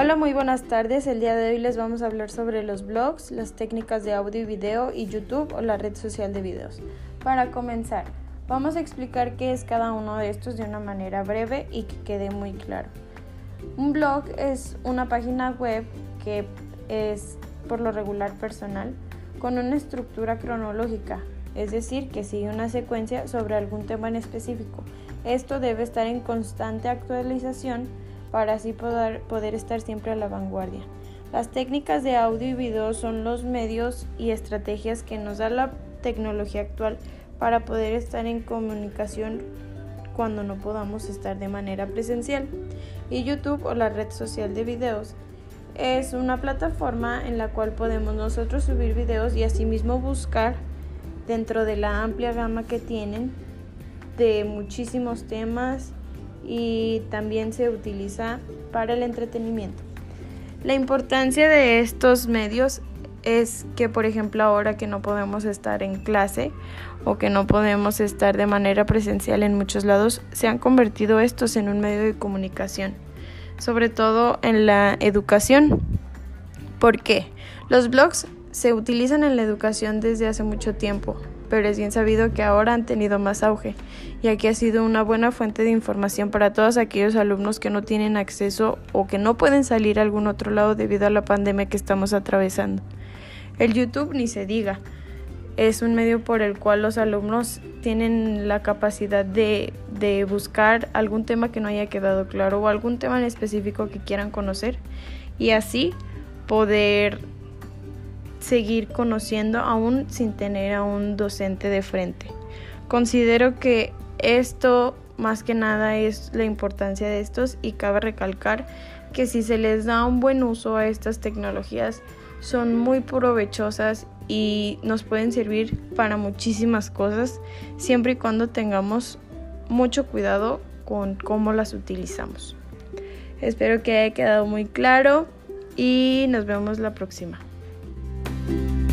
Hola, muy buenas tardes. El día de hoy les vamos a hablar sobre los blogs, las técnicas de audio y video y YouTube o la red social de videos. Para comenzar, vamos a explicar qué es cada uno de estos de una manera breve y que quede muy claro. Un blog es una página web que es por lo regular personal con una estructura cronológica, es decir, que sigue una secuencia sobre algún tema en específico. Esto debe estar en constante actualización para así poder, estar siempre a la vanguardia. Las técnicas de audio y video son los medios y estrategias que nos da la tecnología actual para poder estar en comunicación cuando no podamos estar de manera presencial. Y YouTube o la red social de videos es una plataforma en la cual podemos nosotros subir videos y asimismo buscar dentro de la amplia gama que tienen de muchísimos temas y también se utiliza para el entretenimiento. La importancia de estos medios es que, por ejemplo, ahora que no podemos estar en clase o que no podemos estar de manera presencial en muchos lados, se han convertido estos en un medio de comunicación, sobre todo en la educación. ¿Por qué? Los blogs se utilizan en la educación desde hace mucho tiempo, pero es bien sabido que ahora han tenido más auge, ya que ha sido una buena fuente de información para todos aquellos alumnos que no tienen acceso o que no pueden salir a algún otro lado debido a la pandemia que estamos atravesando. El YouTube ni se diga, es un medio por el cual los alumnos tienen la capacidad de, de buscar algún tema que no haya quedado claro o algún tema en específico que quieran conocer y así poder seguir conociendo aún sin tener a un docente de frente. Considero que esto más que nada es la importancia de estos y cabe recalcar que si se les da un buen uso a estas tecnologías son muy provechosas y nos pueden servir para muchísimas cosas siempre y cuando tengamos mucho cuidado con cómo las utilizamos. Espero que haya quedado muy claro y nos vemos la próxima. Bye.